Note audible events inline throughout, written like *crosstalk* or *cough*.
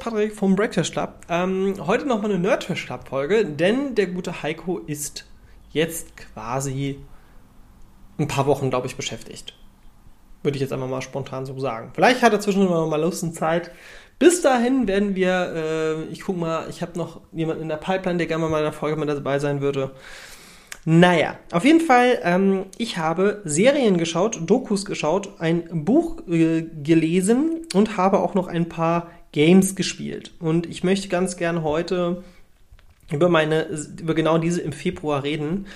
Patrick vom Breakfast Club. Ähm, heute nochmal eine Nerdfish Club Folge, denn der gute Heiko ist jetzt quasi ein paar Wochen, glaube ich, beschäftigt. Würde ich jetzt einfach mal spontan so sagen. Vielleicht hat er zwischendurch mal Lust und Zeit. Bis dahin werden wir, äh, ich guck mal, ich habe noch jemanden in der Pipeline, der gerne mal in meiner Folge mit dabei sein würde. Naja, auf jeden Fall, ähm, ich habe Serien geschaut, Dokus geschaut, ein Buch äh, gelesen und habe auch noch ein paar Games gespielt. Und ich möchte ganz gerne heute über meine, über genau diese im Februar reden.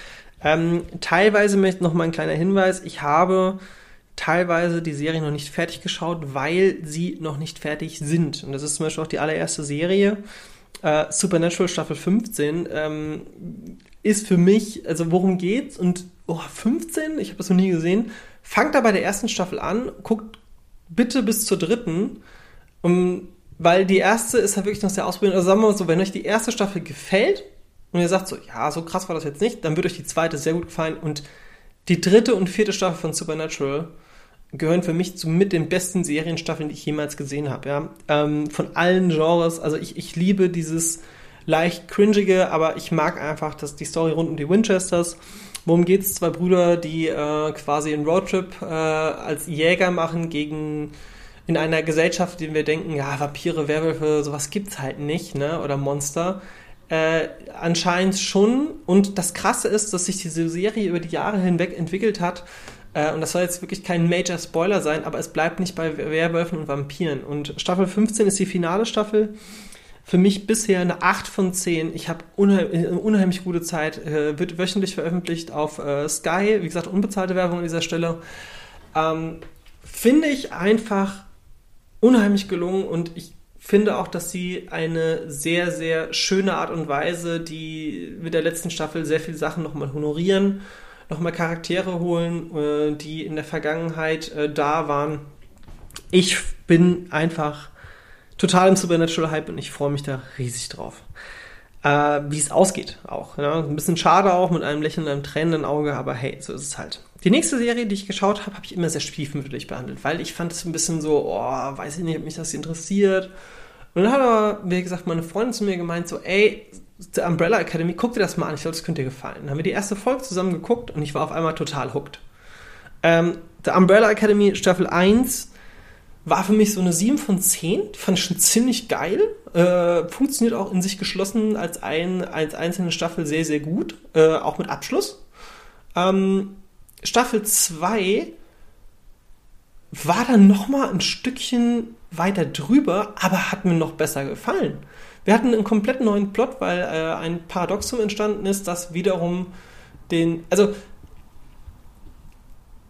Ähm, teilweise möchte noch mal ein kleiner Hinweis. Ich habe teilweise die Serie noch nicht fertig geschaut, weil sie noch nicht fertig sind. Und das ist zum Beispiel auch die allererste Serie. Äh, Supernatural Staffel 15 ähm, ist für mich, also worum geht's? Und oh, 15, ich habe das noch nie gesehen. Fangt da bei der ersten Staffel an, guckt bitte bis zur dritten, um, weil die erste ist halt wirklich noch sehr ausprobiert. Also sagen wir mal so, wenn euch die erste Staffel gefällt und ihr sagt so, ja, so krass war das jetzt nicht, dann wird euch die zweite sehr gut gefallen und die dritte und vierte Staffel von Supernatural gehören für mich zu mit den besten Serienstaffeln, die ich jemals gesehen habe. Ja? Ähm, von allen Genres. Also ich, ich liebe dieses leicht cringige, aber ich mag einfach dass die Story rund um die Winchesters. Worum geht es? Zwei Brüder, die äh, quasi einen Roadtrip äh, als Jäger machen gegen in einer Gesellschaft, in der wir denken, ja, Vampire, Werwölfe, sowas gibt's halt nicht, ne? Oder Monster. Äh, anscheinend schon. Und das Krasse ist, dass sich diese Serie über die Jahre hinweg entwickelt hat. Äh, und das soll jetzt wirklich kein Major Spoiler sein, aber es bleibt nicht bei Werwölfen und Vampiren. Und Staffel 15 ist die finale Staffel für mich bisher eine 8 von 10. Ich habe unheim, äh, unheimlich gute Zeit. Äh, wird wöchentlich veröffentlicht auf äh, Sky. Wie gesagt, unbezahlte Werbung an dieser Stelle. Ähm, finde ich einfach unheimlich gelungen und ich finde auch, dass sie eine sehr, sehr schöne Art und Weise, die mit der letzten Staffel sehr viele Sachen nochmal honorieren, nochmal Charaktere holen, äh, die in der Vergangenheit äh, da waren. Ich bin einfach total im Supernatural-Hype und ich freue mich da riesig drauf. Äh, wie es ausgeht auch. Ja? Ein bisschen schade auch mit einem lächelnden, einem tränenden Auge, aber hey, so ist es halt. Die nächste Serie, die ich geschaut habe, habe ich immer sehr stiefmütterlich behandelt, weil ich fand es ein bisschen so, oh, weiß ich nicht, ob mich das interessiert. Und dann hat aber, wie gesagt, meine Freundin zu mir gemeint, so, ey, The Umbrella Academy, guck dir das mal an, ich glaube, das könnte dir gefallen. Dann haben wir die erste Folge zusammen geguckt und ich war auf einmal total hooked. Ähm, The Umbrella Academy Staffel 1 war für mich so eine 7 von 10. Die fand ich schon ziemlich geil. Äh, funktioniert auch in sich geschlossen als, ein, als einzelne Staffel sehr, sehr gut. Äh, auch mit Abschluss. Ähm, Staffel 2 war dann nochmal ein Stückchen weiter drüber, aber hat mir noch besser gefallen. Wir hatten einen komplett neuen Plot, weil äh, ein Paradoxum entstanden ist, das wiederum den, also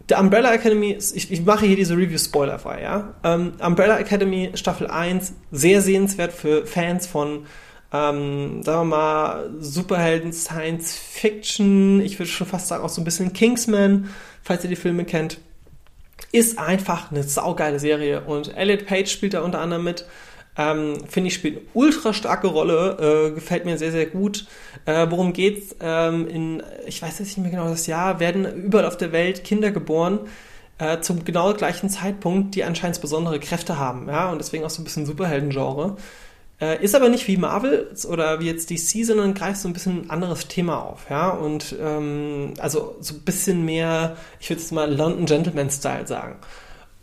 The Umbrella Academy, ich, ich mache hier diese Review spoilerfrei, ja. Ähm, Umbrella Academy Staffel 1, sehr sehenswert für Fans von, ähm, sagen wir mal, Superhelden, Science Fiction, ich würde schon fast sagen auch so ein bisschen Kingsman, falls ihr die Filme kennt. Ist einfach eine saugeile Serie und Elliot Page spielt da unter anderem mit. Ähm, Finde ich, spielt eine ultra starke Rolle, äh, gefällt mir sehr, sehr gut. Äh, worum geht's? Ähm, in, ich weiß jetzt nicht mehr genau das Jahr, werden überall auf der Welt Kinder geboren, äh, zum genau gleichen Zeitpunkt, die anscheinend besondere Kräfte haben, ja, und deswegen auch so ein bisschen Superhelden-Genre. Äh, ist aber nicht wie Marvel oder wie jetzt DC, sondern greift so ein bisschen ein anderes Thema auf, ja, und ähm, also so ein bisschen mehr, ich würde es mal London Gentleman-Style sagen.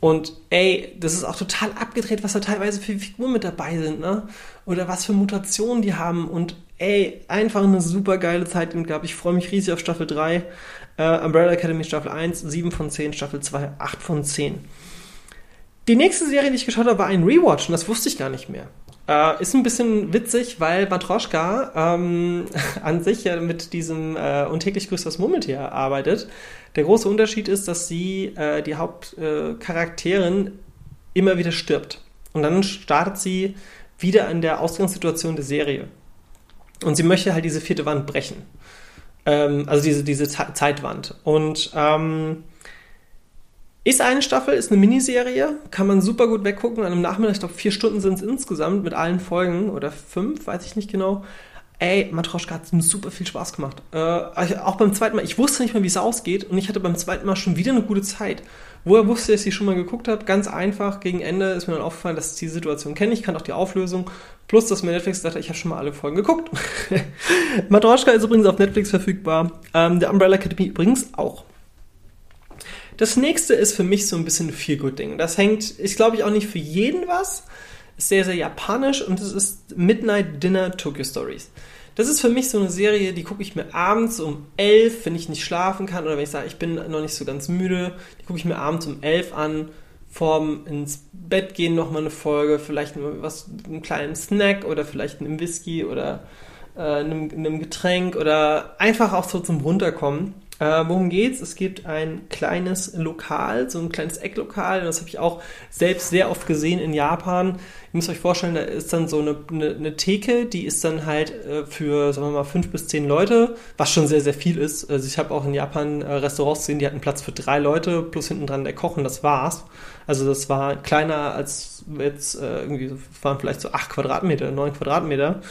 Und ey, das ist auch total abgedreht, was da teilweise für Figuren mit dabei sind, ne? Oder was für Mutationen die haben. Und ey, einfach eine super geile Zeit gehabt. Ich freue mich riesig auf Staffel 3. Äh, Umbrella Academy Staffel 1, 7 von 10, Staffel 2, 8 von 10. Die nächste Serie, die ich geschaut habe, war ein Rewatch und das wusste ich gar nicht mehr. Äh, ist ein bisschen witzig, weil Matroschka ähm, *laughs* an sich ja mit diesem äh, und täglich grüßt das Murmeltier arbeitet. Der große Unterschied ist, dass sie, äh, die Hauptcharakterin, äh, immer wieder stirbt. Und dann startet sie wieder in der Ausgangssituation der Serie. Und sie möchte halt diese vierte Wand brechen. Ähm, also diese, diese Zeitwand. Und ähm, ist eine Staffel, ist eine Miniserie, kann man super gut weggucken. An einem Nachmittag, ich glaube, vier Stunden sind es insgesamt mit allen Folgen oder fünf, weiß ich nicht genau. Ey, Matroschka hat super viel Spaß gemacht. Äh, auch beim zweiten Mal, ich wusste nicht mehr, wie es ausgeht und ich hatte beim zweiten Mal schon wieder eine gute Zeit. Woher wusste ich, dass ich schon mal geguckt habe? Ganz einfach, gegen Ende ist mir dann aufgefallen, dass ich die Situation kenne. Ich kann auch die Auflösung. Plus, dass mir Netflix sagte, ich habe schon mal alle Folgen geguckt. *laughs* Matroschka ist übrigens auf Netflix verfügbar. Ähm, der Umbrella Academy übrigens auch. Das nächste ist für mich so ein bisschen Feel-Good-Ding. Das hängt, ist glaube ich auch nicht für jeden was. Ist sehr, sehr japanisch und es ist Midnight Dinner Tokyo Stories. Das ist für mich so eine Serie, die gucke ich mir abends um elf, wenn ich nicht schlafen kann oder wenn ich sage, ich bin noch nicht so ganz müde, die gucke ich mir abends um elf an, vorm ins Bett gehen nochmal eine Folge, vielleicht was, einen kleinen Snack oder vielleicht einen Whisky oder äh, einem, einem Getränk oder einfach auch so zum Runterkommen. Äh, worum geht's? Es gibt ein kleines Lokal, so ein kleines Ecklokal. Das habe ich auch selbst sehr oft gesehen in Japan. Ihr müsst euch vorstellen, da ist dann so eine, eine, eine Theke, die ist dann halt äh, für, sagen wir mal, fünf bis zehn Leute, was schon sehr, sehr viel ist. Also ich habe auch in Japan äh, Restaurants gesehen, die hatten Platz für drei Leute, plus hinten dran der Koch und das war's. Also das war kleiner als jetzt äh, irgendwie, waren vielleicht so acht Quadratmeter, neun Quadratmeter.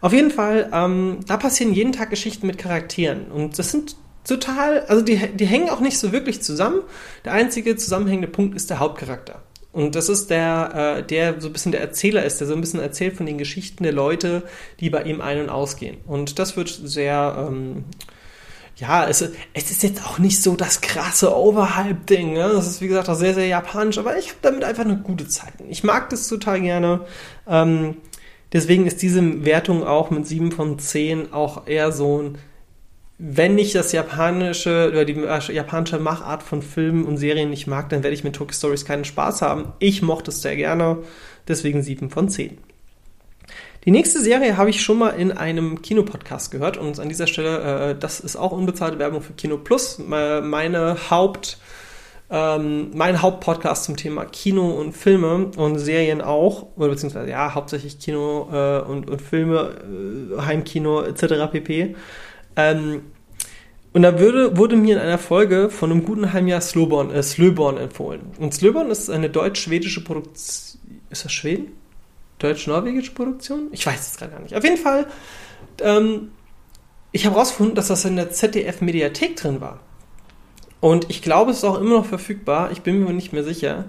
Auf jeden Fall, ähm, da passieren jeden Tag Geschichten mit Charakteren. Und das sind total, also die, die hängen auch nicht so wirklich zusammen. Der einzige zusammenhängende Punkt ist der Hauptcharakter. Und das ist der, äh, der so ein bisschen der Erzähler ist, der so ein bisschen erzählt von den Geschichten der Leute, die bei ihm ein- und ausgehen. Und das wird sehr, ähm, ja, es, es ist jetzt auch nicht so das krasse Overhype-Ding. Ne? Das ist, wie gesagt, auch sehr, sehr japanisch, aber ich habe damit einfach eine gute Zeit. Ich mag das total gerne. Ähm, deswegen ist diese Wertung auch mit 7 von 10 auch eher so ein wenn ich das japanische oder die japanische Machart von Filmen und Serien nicht mag, dann werde ich mit Tokyo Stories keinen Spaß haben. Ich mochte es sehr gerne, deswegen 7 von 10. Die nächste Serie habe ich schon mal in einem Kinopodcast gehört und an dieser Stelle, äh, das ist auch unbezahlte Werbung für Kino Plus. Meine Haupt, ähm, mein Hauptpodcast zum Thema Kino und Filme und Serien auch, oder beziehungsweise ja, hauptsächlich Kino äh, und, und Filme, äh, Heimkino etc. pp. Ähm, und da würde, wurde mir in einer Folge von einem guten halben Jahr Slowborn, äh, Slöborn empfohlen. Und Slöborn ist eine deutsch-schwedische Produktion. Ist das Schweden? Deutsch-norwegische Produktion? Ich weiß es gerade gar nicht. Auf jeden Fall, ähm, ich habe herausgefunden, dass das in der ZDF-Mediathek drin war. Und ich glaube, es ist auch immer noch verfügbar. Ich bin mir nicht mehr sicher.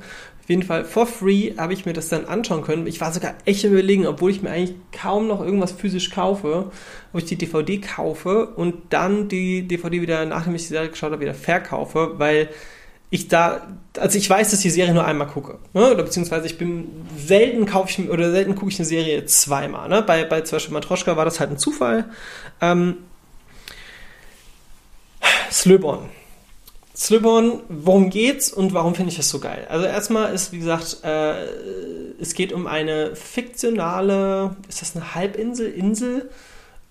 Auf jeden Fall, for free habe ich mir das dann anschauen können. Ich war sogar echt überlegen, obwohl ich mir eigentlich kaum noch irgendwas physisch kaufe, ob ich die DVD kaufe und dann die DVD wieder, nachdem ich die Serie geschaut habe, wieder verkaufe, weil ich da, also ich weiß, dass ich die Serie nur einmal gucke. Ne? Oder beziehungsweise ich bin selten kaufe ich oder selten gucke ich eine Serie zweimal. Ne? Bei, bei zum Beispiel Matroschka war das halt ein Zufall. Ähm, Slöborn Slibon, worum geht's und warum finde ich das so geil? Also erstmal ist, wie gesagt, äh, es geht um eine fiktionale, ist das eine Halbinsel, Insel?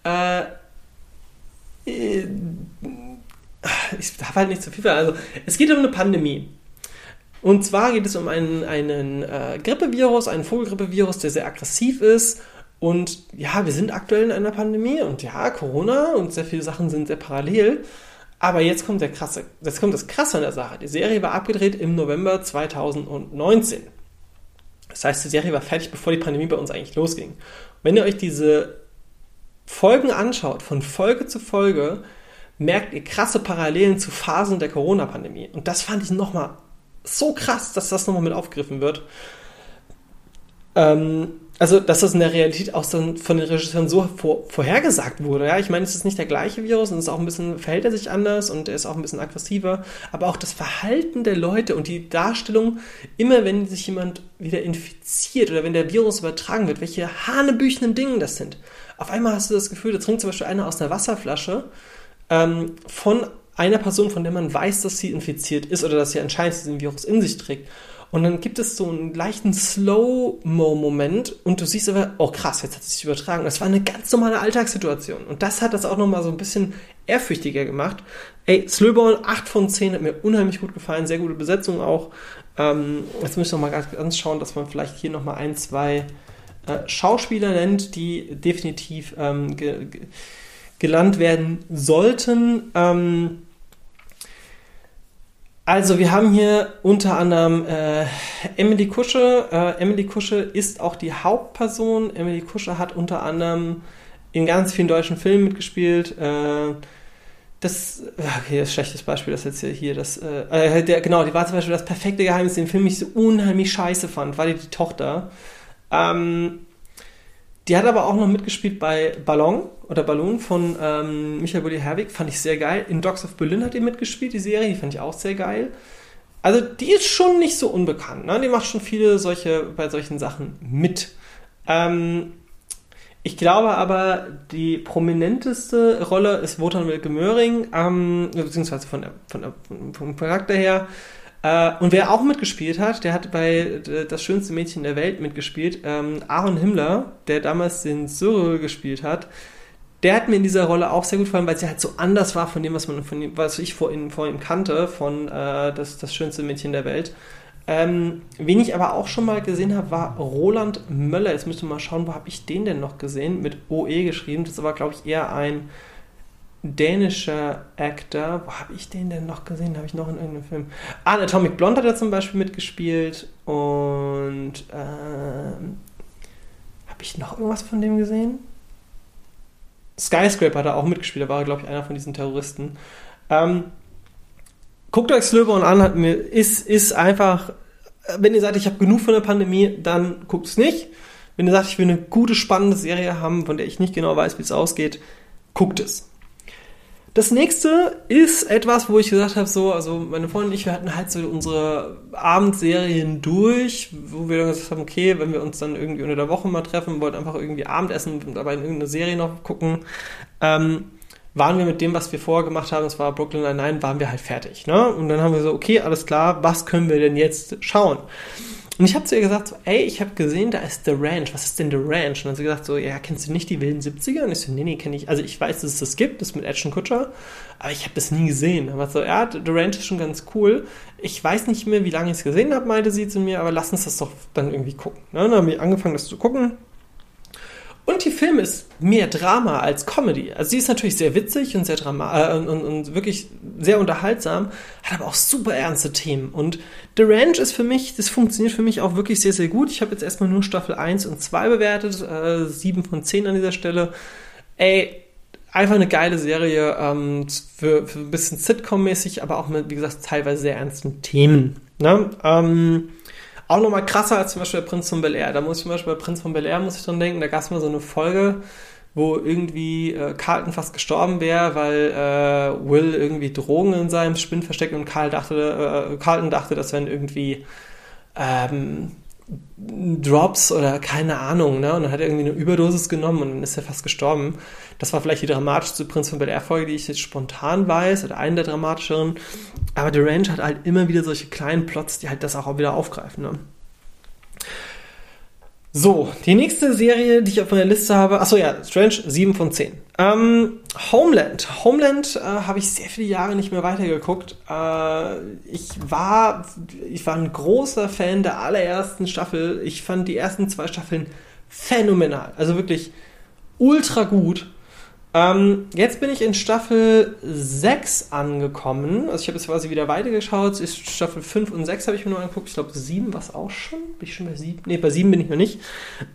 Äh, äh ich darf halt nicht zu viel Also es geht um eine Pandemie. Und zwar geht es um einen, einen äh, Grippevirus, einen Vogelgrippevirus, der sehr aggressiv ist. Und ja, wir sind aktuell in einer Pandemie und ja, Corona und sehr viele Sachen sind sehr parallel. Aber jetzt kommt der krasse, jetzt kommt das Krasse an der Sache. Die Serie war abgedreht im November 2019. Das heißt, die Serie war fertig, bevor die Pandemie bei uns eigentlich losging. Wenn ihr euch diese Folgen anschaut, von Folge zu Folge, merkt ihr krasse Parallelen zu Phasen der Corona-Pandemie. Und das fand ich nochmal so krass, dass das nochmal mit aufgegriffen wird. Ähm, also, dass das in der Realität auch von den Regisseuren so vor, vorhergesagt wurde. Ja, ich meine, es ist nicht der gleiche Virus und es ist auch ein bisschen, verhält er sich anders und er ist auch ein bisschen aggressiver. Aber auch das Verhalten der Leute und die Darstellung, immer wenn sich jemand wieder infiziert oder wenn der Virus übertragen wird, welche hanebüchenden Dinge das sind. Auf einmal hast du das Gefühl, da trinkt zum Beispiel einer aus einer Wasserflasche ähm, von einer Person, von der man weiß, dass sie infiziert ist oder dass sie anscheinend diesen Virus in sich trägt. Und dann gibt es so einen leichten Slow-Mo-Moment und du siehst aber, oh krass, jetzt hat es sich übertragen. Das war eine ganz normale Alltagssituation. Und das hat das auch nochmal so ein bisschen ehrfürchtiger gemacht. Ey, Slowball 8 von 10 hat mir unheimlich gut gefallen, sehr gute Besetzung auch. Ähm, jetzt müssen wir noch mal ganz schauen, dass man vielleicht hier nochmal ein, zwei äh, Schauspieler nennt, die definitiv ähm, ge ge gelandet werden sollten. Ähm, also wir haben hier unter anderem äh, Emily Kusche. Äh, Emily Kusche ist auch die Hauptperson. Emily Kusche hat unter anderem in ganz vielen deutschen Filmen mitgespielt. Äh, das, okay, ist ein schlechtes Beispiel, das jetzt hier, das, äh, der, genau, die war zum Beispiel das perfekte Geheimnis, den Film ich so unheimlich scheiße fand, war die, die Tochter. Ähm, die hat aber auch noch mitgespielt bei Ballon oder Ballon von ähm, Michael Bulli Herwig, fand ich sehr geil. In Dogs of Berlin hat die mitgespielt, die Serie, die fand ich auch sehr geil. Also die ist schon nicht so unbekannt, ne? Die macht schon viele solche, bei solchen Sachen mit. Ähm, ich glaube aber, die prominenteste Rolle ist Wotan Wilke Möhring, ähm, beziehungsweise von der, von der, vom Charakter her. Äh, und wer auch mitgespielt hat, der hat bei Das schönste Mädchen der Welt mitgespielt, ähm, Aaron Himmler, der damals den Cyril gespielt hat. Der hat mir in dieser Rolle auch sehr gut gefallen, weil sie halt so anders war von dem, was man von ihm, was ich vor ihm, vor ihm kannte, von äh, das, das schönste Mädchen der Welt. Ähm, wen ich aber auch schon mal gesehen habe, war Roland Möller. Jetzt müsste mal schauen, wo habe ich den denn noch gesehen? Mit OE geschrieben. Das war, glaube ich, eher ein dänischer Actor. Wo habe ich den denn noch gesehen? Habe ich noch in irgendeinem Film? Ah, in Atomic Blonde hat er zum Beispiel mitgespielt. Und ähm, habe ich noch irgendwas von dem gesehen? Skyscraper hat er auch mitgespielt. Da war glaube ich, einer von diesen Terroristen. Ähm, guckt euch Slöborn an, hat mir, ist, ist einfach, wenn ihr sagt, ich habe genug von der Pandemie, dann guckt es nicht. Wenn ihr sagt, ich will eine gute, spannende Serie haben, von der ich nicht genau weiß, wie es ausgeht, guckt es. Das nächste ist etwas, wo ich gesagt habe, so, also meine Freundin und ich, wir hatten halt so unsere Abendserien durch, wo wir dann gesagt haben, okay, wenn wir uns dann irgendwie unter der Woche mal treffen, wollten einfach irgendwie Abendessen und dabei in irgendeine Serie noch gucken. Ähm, waren wir mit dem, was wir vorher gemacht haben, das war Brooklyn Nine-Nine, waren wir halt fertig. Ne? Und dann haben wir so, okay, alles klar, was können wir denn jetzt schauen? Und ich habe zu ihr gesagt, so, ey, ich habe gesehen, da ist The Ranch. Was ist denn The Ranch? Und dann hat sie gesagt, so, ja, kennst du nicht die wilden 70er? Und ich so, nee, nee, kenne ich. Also ich weiß, dass es das gibt, das mit Action Kutscher, aber ich habe das nie gesehen. Aber so, ja, The Ranch ist schon ganz cool. Ich weiß nicht mehr, wie lange ich es gesehen habe, meinte sie zu mir, aber lass uns das doch dann irgendwie gucken. Ne? Dann haben wir angefangen, das zu gucken. Und die Film ist mehr Drama als Comedy. Also sie ist natürlich sehr witzig und sehr drama äh, und, und, und, wirklich sehr unterhaltsam, hat aber auch super ernste Themen. Und The Ranch ist für mich, das funktioniert für mich auch wirklich sehr, sehr gut. Ich habe jetzt erstmal nur Staffel 1 und 2 bewertet, äh, 7 von 10 an dieser Stelle. Ey, einfach eine geile Serie, ähm, für, für ein bisschen Sitcom-mäßig, aber auch mit, wie gesagt, teilweise sehr ernsten Themen. Ne? Ähm, auch nochmal krasser als zum Beispiel der Prinz von Bel Air. Da muss ich zum Beispiel bei Prinz von Bel Air muss ich dran denken, da gab es mal so eine Folge, wo irgendwie äh, Carlton fast gestorben wäre, weil äh, Will irgendwie Drogen in seinem Spinn versteckt und Carl dachte, äh, Carlton dachte, das wären irgendwie ähm, Drops oder keine Ahnung, ne? Und dann hat er irgendwie eine Überdosis genommen und dann ist er fast gestorben. Das war vielleicht die dramatischste Prinz von Bel Air Folge, die ich jetzt spontan weiß, oder eine der dramatischeren. Aber The Ranch hat halt immer wieder solche kleinen Plots, die halt das auch wieder aufgreifen, ne? So, die nächste Serie, die ich auf meiner Liste habe, achso ja, Strange 7 von 10. Ähm, Homeland. Homeland äh, habe ich sehr viele Jahre nicht mehr weitergeguckt. Äh, ich, war, ich war ein großer Fan der allerersten Staffel. Ich fand die ersten zwei Staffeln phänomenal. Also wirklich ultra gut. Ähm, jetzt bin ich in Staffel 6 angekommen. Also ich habe jetzt quasi wieder weitergeschaut. Ist Staffel 5 und 6 habe ich mir nur angeguckt. Ich glaube 7 war es auch schon. Bin ich schon bei 7? Ne, bei 7 bin ich noch nicht.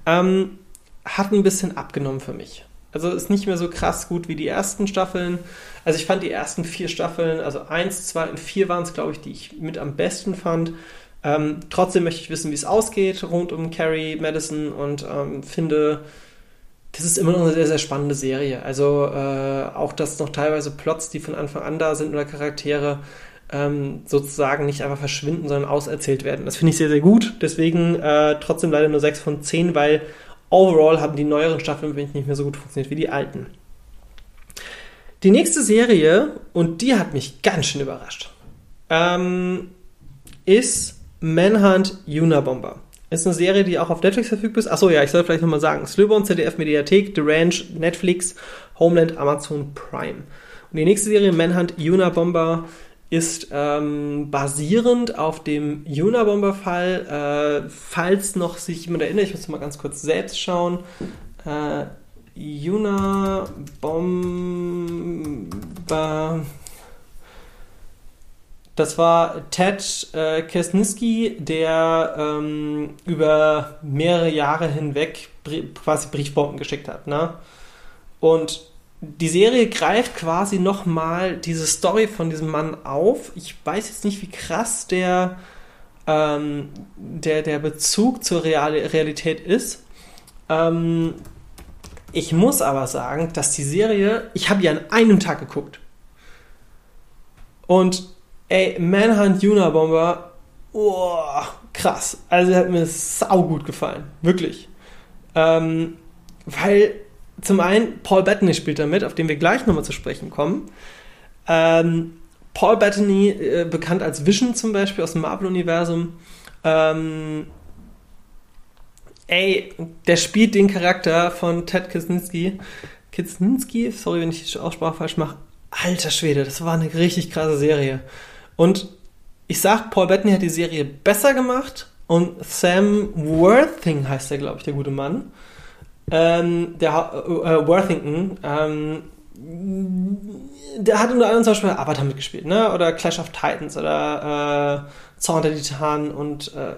Ähm, hat ein bisschen abgenommen für mich. Also ist nicht mehr so krass gut wie die ersten Staffeln. Also ich fand die ersten vier Staffeln, also 1, 2 und 4 waren es, glaube ich, die ich mit am besten fand. Ähm, trotzdem möchte ich wissen, wie es ausgeht rund um Carrie Madison und ähm, finde, das ist immer noch eine sehr, sehr spannende Serie. Also äh, auch, dass noch teilweise Plots, die von Anfang an da sind oder Charaktere, ähm, sozusagen nicht einfach verschwinden, sondern auserzählt werden. Das finde ich sehr, sehr gut. Deswegen äh, trotzdem leider nur 6 von 10, weil overall haben die neueren Staffeln für mich nicht mehr so gut funktioniert wie die alten. Die nächste Serie, und die hat mich ganz schön überrascht, ähm, ist Manhunt Unabomber. Ist eine Serie, die auch auf Netflix verfügbar ist. Achso, ja, ich soll vielleicht nochmal sagen. Slöborn, ZDF Mediathek, The Ranch, Netflix, Homeland, Amazon Prime. Und die nächste Serie, Manhunt Unabomber, ist ähm, basierend auf dem Unabomber-Fall. Äh, falls noch sich jemand erinnert, ich muss mal ganz kurz selbst schauen. Äh, Unabomber das war Ted äh, Kesniski, der ähm, über mehrere Jahre hinweg quasi Briefbomben geschickt hat. Ne? Und die Serie greift quasi nochmal diese Story von diesem Mann auf. Ich weiß jetzt nicht, wie krass der, ähm, der, der Bezug zur Real Realität ist. Ähm, ich muss aber sagen, dass die Serie, ich habe die an einem Tag geguckt. Und ey, Manhunt Unabomber, oh, krass. Also hat mir sau gut gefallen. Wirklich. Ähm, weil zum einen Paul Bettany spielt damit, auf den wir gleich nochmal zu sprechen kommen. Ähm, Paul Bettany, äh, bekannt als Vision zum Beispiel aus dem Marvel-Universum. Ähm, ey, der spielt den Charakter von Ted Kaczynski. Kaczynski, sorry, wenn ich die Aussprache falsch mache. Alter Schwede, das war eine richtig krasse Serie. Und ich sag, Paul Bettany hat die Serie besser gemacht und Sam Worthing heißt der, glaube ich, der gute Mann. Ähm, der äh, Worthington, ähm, der hat unter anderem zum Beispiel Avatar mitgespielt, ne? Oder Clash of Titans oder äh, Zorn der Titanen und äh,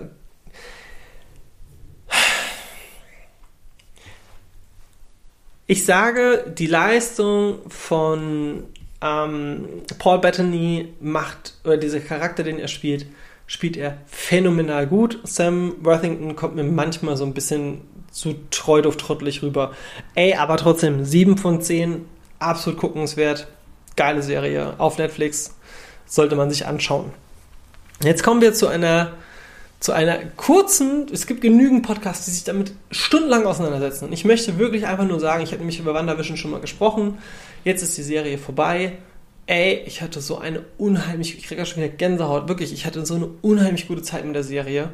ich sage, die Leistung von ähm, Paul Bettany macht, oder dieser Charakter, den er spielt, spielt er phänomenal gut. Sam Worthington kommt mir manchmal so ein bisschen zu treudufttrottelig rüber. Ey, aber trotzdem, 7 von 10, absolut guckenswert. Geile Serie auf Netflix. Sollte man sich anschauen. Jetzt kommen wir zu einer, zu einer kurzen, es gibt genügend Podcasts, die sich damit stundenlang auseinandersetzen. Und ich möchte wirklich einfach nur sagen, ich habe nämlich über WandaVision schon mal gesprochen. Jetzt ist die Serie vorbei. Ey, ich hatte so eine unheimlich, ich kriege schon wieder Gänsehaut, wirklich, ich hatte so eine unheimlich gute Zeit mit der Serie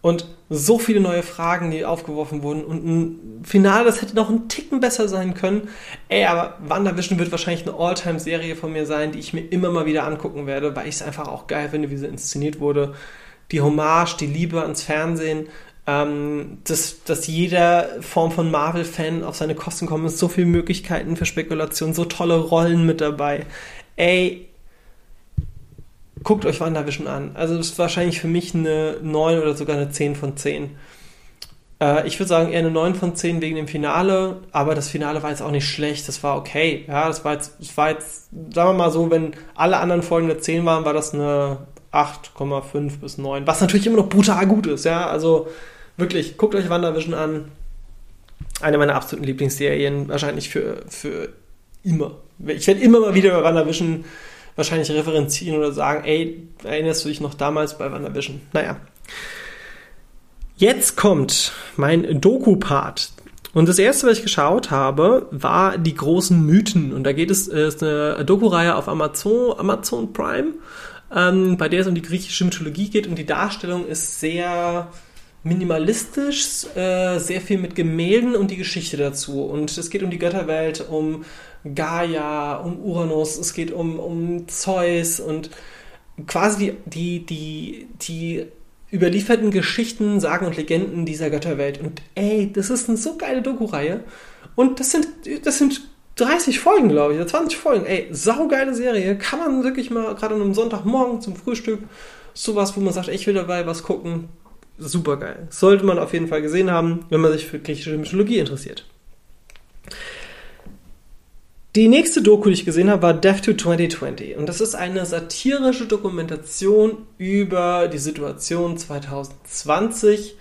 und so viele neue Fragen, die aufgeworfen wurden und ein Finale, das hätte noch einen Ticken besser sein können. Ey, aber WandaVision wird wahrscheinlich eine All-Time-Serie von mir sein, die ich mir immer mal wieder angucken werde, weil ich es einfach auch geil finde, wie sie inszeniert wurde. Die Hommage, die Liebe ans Fernsehen, ähm, dass, dass jeder Form von Marvel-Fan auf seine Kosten kommt, so viele Möglichkeiten für Spekulation, so tolle Rollen mit dabei. Ey, guckt euch WandaVision an. Also das ist wahrscheinlich für mich eine 9 oder sogar eine 10 von 10. Äh, ich würde sagen eher eine 9 von 10 wegen dem Finale, aber das Finale war jetzt auch nicht schlecht, das war okay. Ja, das war jetzt, das war jetzt sagen wir mal so, wenn alle anderen Folgen eine 10 waren, war das eine 8,5 bis 9, was natürlich immer noch brutal gut ist, ja, also wirklich, guckt euch WandaVision an. Eine meiner absoluten Lieblingsserien, wahrscheinlich für, für immer. Ich werde immer mal wieder über WandaVision wahrscheinlich referenzieren oder sagen, ey, erinnerst du dich noch damals bei WandaVision? Naja. Jetzt kommt mein Doku-Part. Und das erste, was ich geschaut habe, war die großen Mythen. Und da geht es, äh, ist eine Doku-Reihe auf Amazon, Amazon Prime, ähm, bei der es um die griechische Mythologie geht. Und die Darstellung ist sehr minimalistisch, äh, sehr viel mit Gemälden und die Geschichte dazu. Und es geht um die Götterwelt, um Gaia, um Uranus, es geht um, um Zeus und quasi die, die, die, die überlieferten Geschichten, Sagen und Legenden dieser Götterwelt. Und ey, das ist eine so geile Doku-Reihe. Und das sind, das sind 30 Folgen, glaube ich, oder 20 Folgen. Ey, saugeile Serie. Kann man wirklich mal gerade an einem Sonntagmorgen zum Frühstück sowas, wo man sagt, ich will dabei was gucken. Super geil. Sollte man auf jeden Fall gesehen haben, wenn man sich für griechische Mythologie interessiert. Die nächste Doku, die ich gesehen habe, war Death to 2020. Und das ist eine satirische Dokumentation über die Situation 2020.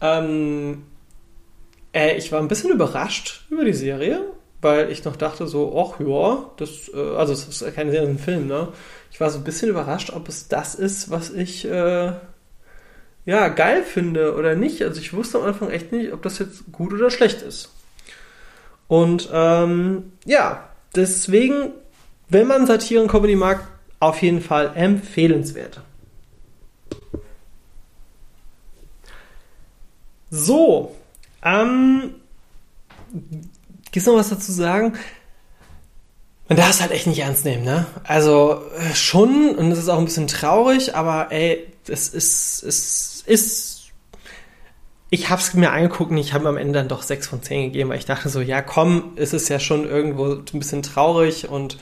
Ähm, äh, ich war ein bisschen überrascht über die Serie, weil ich noch dachte so, ach ja, das, äh, also es ist keine Serie, ein Film, ne? Ich war so ein bisschen überrascht, ob es das ist, was ich äh, ja geil finde oder nicht. Also ich wusste am Anfang echt nicht, ob das jetzt gut oder schlecht ist. Und ähm, ja, Deswegen, wenn man Satiren-Comedy mag, auf jeden Fall empfehlenswert. So, ähm, gibt's noch was dazu sagen? Man darf es halt echt nicht ernst nehmen, ne? Also äh, schon, und es ist auch ein bisschen traurig, aber ey, es ist, es ist ich habe es mir angeguckt und ich habe am Ende dann doch 6 von 10 gegeben, weil ich dachte so, ja komm, ist es ja schon irgendwo ein bisschen traurig und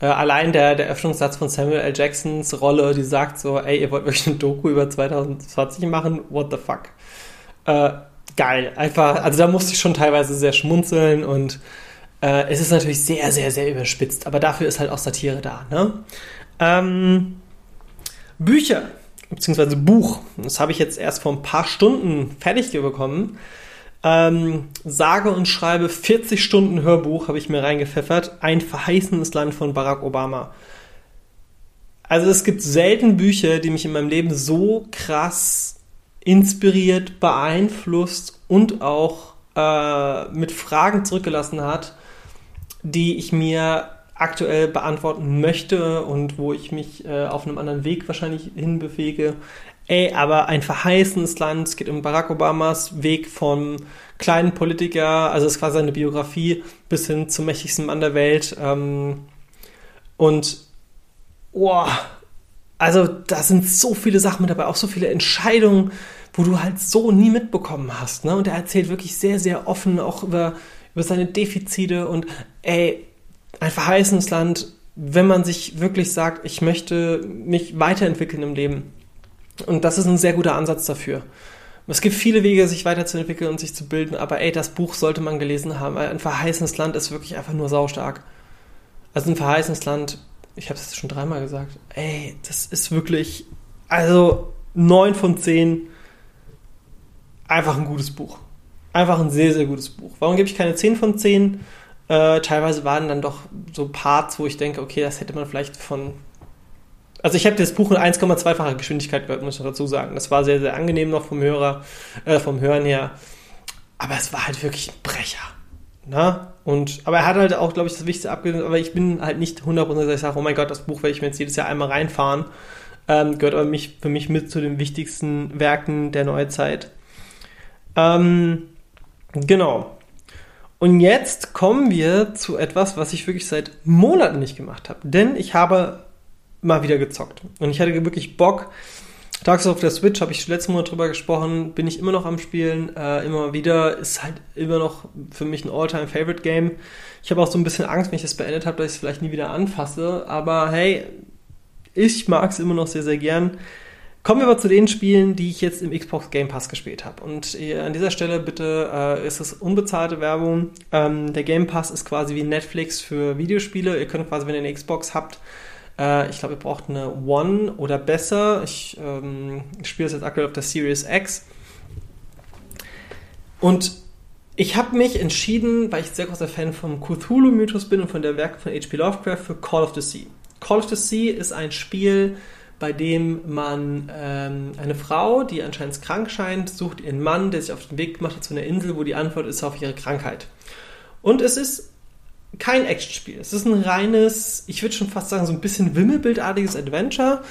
äh, allein der, der Öffnungssatz von Samuel L. Jacksons Rolle, die sagt so, ey, ihr wollt wirklich eine Doku über 2020 machen? What the fuck? Äh, geil. Einfach, also da musste ich schon teilweise sehr schmunzeln und Äh, es ist natürlich sehr, sehr, sehr überspitzt, aber dafür ist halt auch Satire da. Ne? Ähm, Bücher, beziehungsweise Buch, das habe ich jetzt erst vor ein paar Stunden fertig bekommen. Ähm, sage und schreibe 40 Stunden Hörbuch habe ich mir reingepfeffert. Ein verheißendes Land von Barack Obama. Also es gibt selten Bücher, die mich in meinem Leben so krass inspiriert, beeinflusst und auch äh, mit Fragen zurückgelassen hat, die ich mir aktuell beantworten möchte und wo ich mich äh, auf einem anderen Weg wahrscheinlich hinbewege. Ey, aber ein verheißenes Land. Es geht um Barack Obamas Weg vom kleinen Politiker, also es ist quasi eine Biografie, bis hin zum mächtigsten Mann der Welt. Ähm, und, boah, also da sind so viele Sachen mit dabei, auch so viele Entscheidungen, wo du halt so nie mitbekommen hast. Ne? Und er erzählt wirklich sehr, sehr offen auch über, über seine Defizite und, ey, ein verheißenes Land, wenn man sich wirklich sagt, ich möchte mich weiterentwickeln im Leben. Und das ist ein sehr guter Ansatz dafür. Es gibt viele Wege, sich weiterzuentwickeln und sich zu bilden, aber ey, das Buch sollte man gelesen haben. Ein verheißenes Land ist wirklich einfach nur saustark. Also ein verheißenes Land, ich habe es schon dreimal gesagt, ey, das ist wirklich, also neun von zehn, einfach ein gutes Buch. Einfach ein sehr, sehr gutes Buch. Warum gebe ich keine zehn von zehn? Äh, teilweise waren dann doch so Parts, wo ich denke, okay, das hätte man vielleicht von also ich habe das Buch in 1,2-facher Geschwindigkeit gehört, muss ich dazu sagen. Das war sehr, sehr angenehm noch vom Hörer, äh, vom Hören her. Aber es war halt wirklich ein Brecher. Na? Ne? Und, aber er hat halt auch, glaube ich, das Wichtigste abgelehnt. Aber ich bin halt nicht 100%, dass ich sage, oh mein Gott, das Buch werde ich mir jetzt jedes Jahr einmal reinfahren. Ähm, gehört aber mich, für mich mit zu den wichtigsten Werken der Neuzeit. Ähm, genau. Und jetzt kommen wir zu etwas, was ich wirklich seit Monaten nicht gemacht habe. Denn ich habe mal wieder gezockt. Und ich hatte wirklich Bock. Souls auf der Switch habe ich letzten Monat drüber gesprochen, bin ich immer noch am Spielen, äh, immer wieder, ist halt immer noch für mich ein All-Time-Favorite-Game. Ich habe auch so ein bisschen Angst, wenn ich das beendet habe, dass ich es vielleicht nie wieder anfasse, aber hey, ich mag es immer noch sehr, sehr gern. Kommen wir aber zu den Spielen, die ich jetzt im Xbox Game Pass gespielt habe. Und an dieser Stelle bitte äh, ist es unbezahlte Werbung. Ähm, der Game Pass ist quasi wie Netflix für Videospiele. Ihr könnt quasi, wenn ihr eine Xbox habt, äh, ich glaube, ihr braucht eine One oder besser. Ich ähm, spiele es jetzt aktuell auf der Series X. Und ich habe mich entschieden, weil ich sehr großer Fan vom Cthulhu-Mythos bin und von der Werke von H.P. Lovecraft, für Call of the Sea. Call of the Sea ist ein Spiel, bei dem man ähm, eine Frau, die anscheinend krank scheint, sucht ihren Mann, der sich auf den Weg gemacht hat zu einer Insel, wo die Antwort ist auf ihre Krankheit. Und es ist kein Actionspiel. Es ist ein reines, ich würde schon fast sagen, so ein bisschen Wimmelbildartiges Adventure.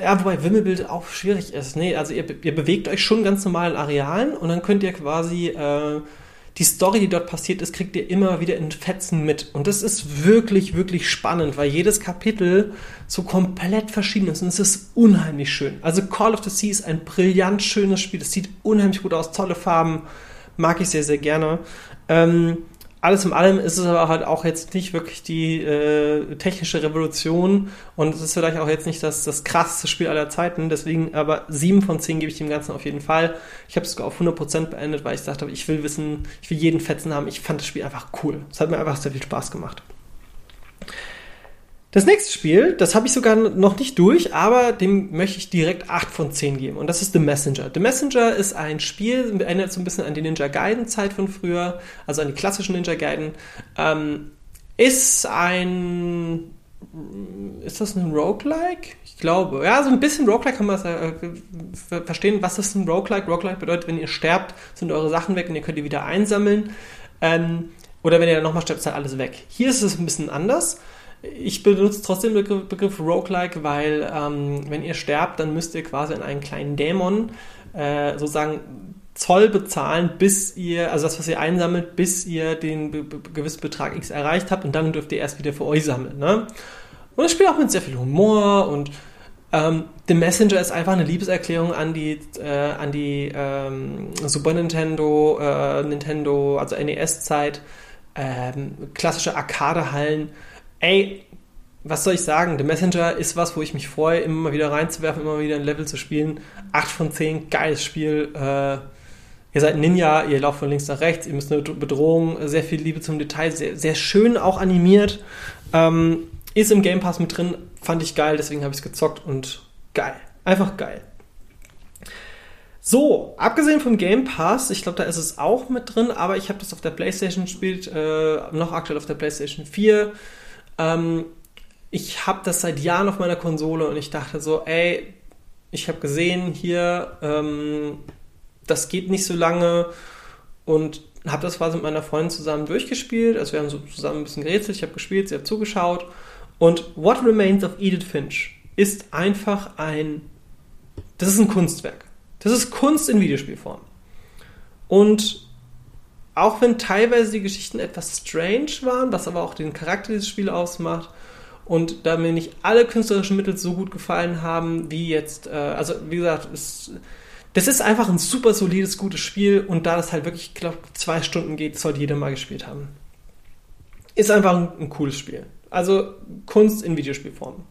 Ja, wobei Wimmelbild auch schwierig ist. Nee, also ihr, ihr bewegt euch schon ganz normal in Arealen und dann könnt ihr quasi äh, die Story, die dort passiert ist, kriegt ihr immer wieder in Fetzen mit. Und das ist wirklich, wirklich spannend, weil jedes Kapitel so komplett verschieden ist und es ist unheimlich schön. Also Call of the Sea ist ein brillant schönes Spiel. Es sieht unheimlich gut aus, tolle Farben, mag ich sehr, sehr gerne. Ähm, alles in allem ist es aber halt auch jetzt nicht wirklich die äh, technische Revolution und es ist vielleicht auch jetzt nicht das, das krasseste Spiel aller Zeiten. Deswegen aber 7 von 10 gebe ich dem Ganzen auf jeden Fall. Ich habe es sogar auf 100% beendet, weil ich dachte, ich will wissen, ich will jeden Fetzen haben. Ich fand das Spiel einfach cool. Es hat mir einfach sehr viel Spaß gemacht. Das nächste Spiel, das habe ich sogar noch nicht durch, aber dem möchte ich direkt 8 von 10 geben. Und das ist The Messenger. The Messenger ist ein Spiel, erinnert so ein bisschen an die Ninja Gaiden-Zeit von früher, also an die klassischen Ninja Gaiden. Ähm, ist ein. Ist das ein Roguelike? Ich glaube. Ja, so ein bisschen Roguelike kann man äh, verstehen. Was ist ein Roguelike? Roguelike bedeutet, wenn ihr sterbt, sind eure Sachen weg und ihr könnt die wieder einsammeln. Ähm, oder wenn ihr dann nochmal sterbt, ist halt alles weg. Hier ist es ein bisschen anders. Ich benutze trotzdem den Begriff, Begriff Roguelike, weil ähm, wenn ihr sterbt, dann müsst ihr quasi an einen kleinen Dämon äh, sozusagen Zoll bezahlen, bis ihr, also das, was ihr einsammelt, bis ihr den be be gewissen Betrag X erreicht habt und dann dürft ihr erst wieder für euch sammeln. Ne? Und das spielt auch mit sehr viel Humor und ähm, The Messenger ist einfach eine Liebeserklärung an die, äh, an die ähm, Super Nintendo, äh, Nintendo, also NES-Zeit, ähm, klassische Arcade-Hallen ey, was soll ich sagen? The Messenger ist was, wo ich mich freue, immer wieder reinzuwerfen, immer wieder ein Level zu spielen. 8 von 10, geiles Spiel. Äh, ihr seid Ninja, ihr lauft von links nach rechts, ihr müsst eine Bedrohung, sehr viel Liebe zum Detail, sehr, sehr schön auch animiert. Ähm, ist im Game Pass mit drin, fand ich geil, deswegen habe ich es gezockt und geil. Einfach geil. So, abgesehen vom Game Pass, ich glaube, da ist es auch mit drin, aber ich habe das auf der PlayStation gespielt, äh, noch aktuell auf der PlayStation 4. Ähm, ich habe das seit Jahren auf meiner Konsole und ich dachte so, ey, ich habe gesehen hier, ähm, das geht nicht so lange und habe das quasi mit meiner Freundin zusammen durchgespielt. Also wir haben so zusammen ein bisschen gerätselt, ich habe gespielt, sie hat zugeschaut. Und What Remains of Edith Finch ist einfach ein, das ist ein Kunstwerk. Das ist Kunst in Videospielform. Und auch wenn teilweise die Geschichten etwas strange waren, was aber auch den Charakter dieses Spiels ausmacht, und da mir nicht alle künstlerischen Mittel so gut gefallen haben, wie jetzt, äh, also wie gesagt, es, das ist einfach ein super solides, gutes Spiel und da das halt wirklich, ich glaube, zwei Stunden geht, sollte jeder mal gespielt haben. Ist einfach ein, ein cooles Spiel. Also Kunst in Videospielform.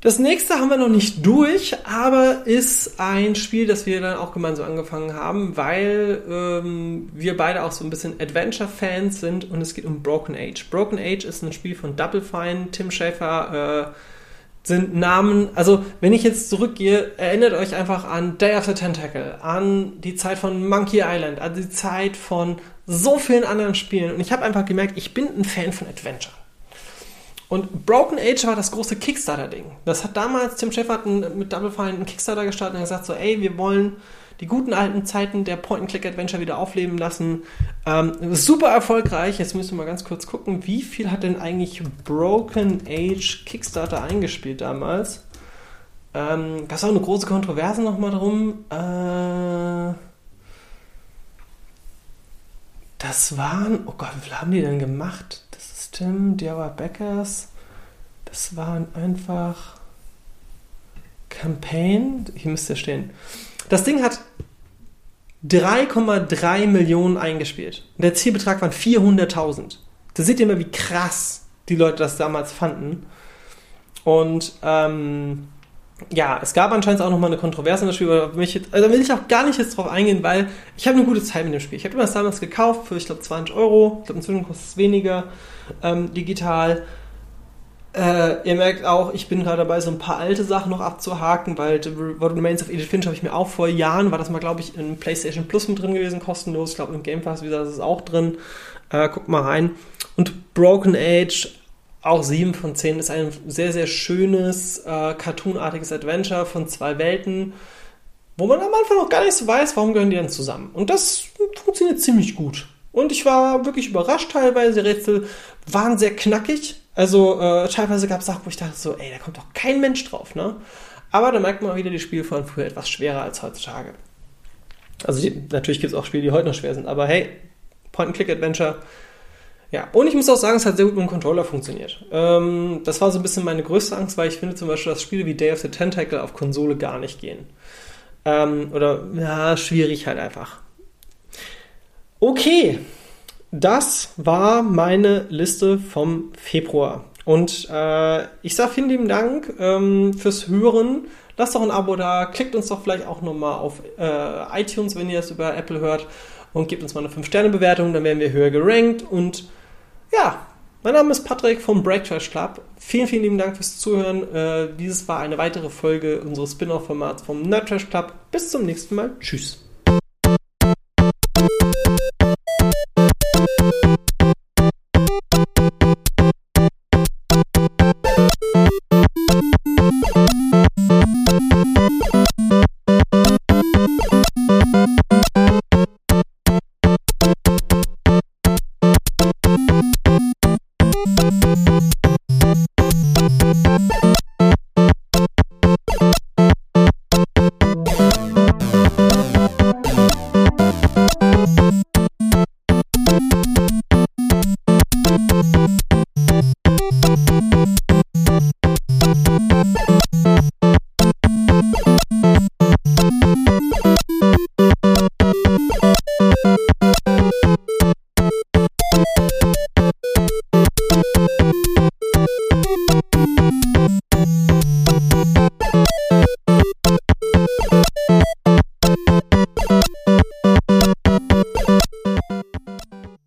Das nächste haben wir noch nicht durch, aber ist ein Spiel, das wir dann auch gemeinsam angefangen haben, weil ähm, wir beide auch so ein bisschen Adventure-Fans sind und es geht um Broken Age. Broken Age ist ein Spiel von Double Fine, Tim Schafer, äh, sind Namen, also wenn ich jetzt zurückgehe, erinnert euch einfach an Day of the Tentacle, an die Zeit von Monkey Island, an die Zeit von so vielen anderen Spielen und ich habe einfach gemerkt, ich bin ein Fan von Adventure. Und Broken Age war das große Kickstarter-Ding. Das hat damals Tim Shepard mit Double Fine einen Kickstarter gestartet und gesagt so, ey, wir wollen die guten alten Zeiten der Point-and-Click-Adventure wieder aufleben lassen. Ähm, super erfolgreich. Jetzt müssen wir mal ganz kurz gucken, wie viel hat denn eigentlich Broken Age Kickstarter eingespielt damals? Ähm, Gab es auch eine große Kontroverse nochmal drum? Äh, das waren, oh Gott, wie viel haben die denn gemacht? System, DIY Backers, das waren einfach Campaign, hier müsste stehen. Das Ding hat 3,3 Millionen eingespielt. Der Zielbetrag waren 400.000. Da seht ihr mal, wie krass die Leute das damals fanden. Und ähm, ja, es gab anscheinend auch nochmal eine Kontroverse in das Spiel, aber also da will ich auch gar nicht jetzt drauf eingehen, weil ich habe eine gute Zeit mit dem Spiel. Ich habe das damals gekauft für, ich glaube, 20 Euro. Ich glaube, inzwischen kostet es weniger ähm, digital. Äh, ihr merkt auch, ich bin gerade dabei, so ein paar alte Sachen noch abzuhaken, weil The Remains of Edith Finch habe ich mir auch vor Jahren, war das mal, glaube ich, in PlayStation Plus mit drin gewesen, kostenlos. Ich glaube, im Game Pass, wie gesagt, ist es auch drin. Äh, guckt mal rein. Und Broken Age auch 7 von 10 ist ein sehr, sehr schönes, äh, cartoonartiges Adventure von zwei Welten, wo man am Anfang noch gar nicht so weiß, warum gehören die dann zusammen. Und das funktioniert ziemlich gut. Und ich war wirklich überrascht teilweise. Rätsel waren sehr knackig. Also äh, teilweise gab es Sachen, wo ich dachte so, ey, da kommt doch kein Mensch drauf, ne? Aber da merkt man wieder, die Spiele von früher etwas schwerer als heutzutage. Also die, natürlich gibt es auch Spiele, die heute noch schwer sind, aber hey, Point-and-Click-Adventure ja, und ich muss auch sagen, es hat sehr gut mit dem Controller funktioniert. Ähm, das war so ein bisschen meine größte Angst, weil ich finde zum Beispiel, dass Spiele wie Day of the Tentacle auf Konsole gar nicht gehen. Ähm, oder, ja, schwierig halt einfach. Okay, das war meine Liste vom Februar. Und äh, ich sage vielen lieben Dank ähm, fürs Hören. Lasst doch ein Abo da, klickt uns doch vielleicht auch nochmal auf äh, iTunes, wenn ihr das über Apple hört und gebt uns mal eine 5-Sterne-Bewertung, dann werden wir höher gerankt und ja, mein Name ist Patrick vom Break Trash Club. Vielen, vielen lieben Dank fürs Zuhören. Äh, dieses war eine weitere Folge unseres Spin-off-Formats vom Nerd Trash Club. Bis zum nächsten Mal. Tschüss.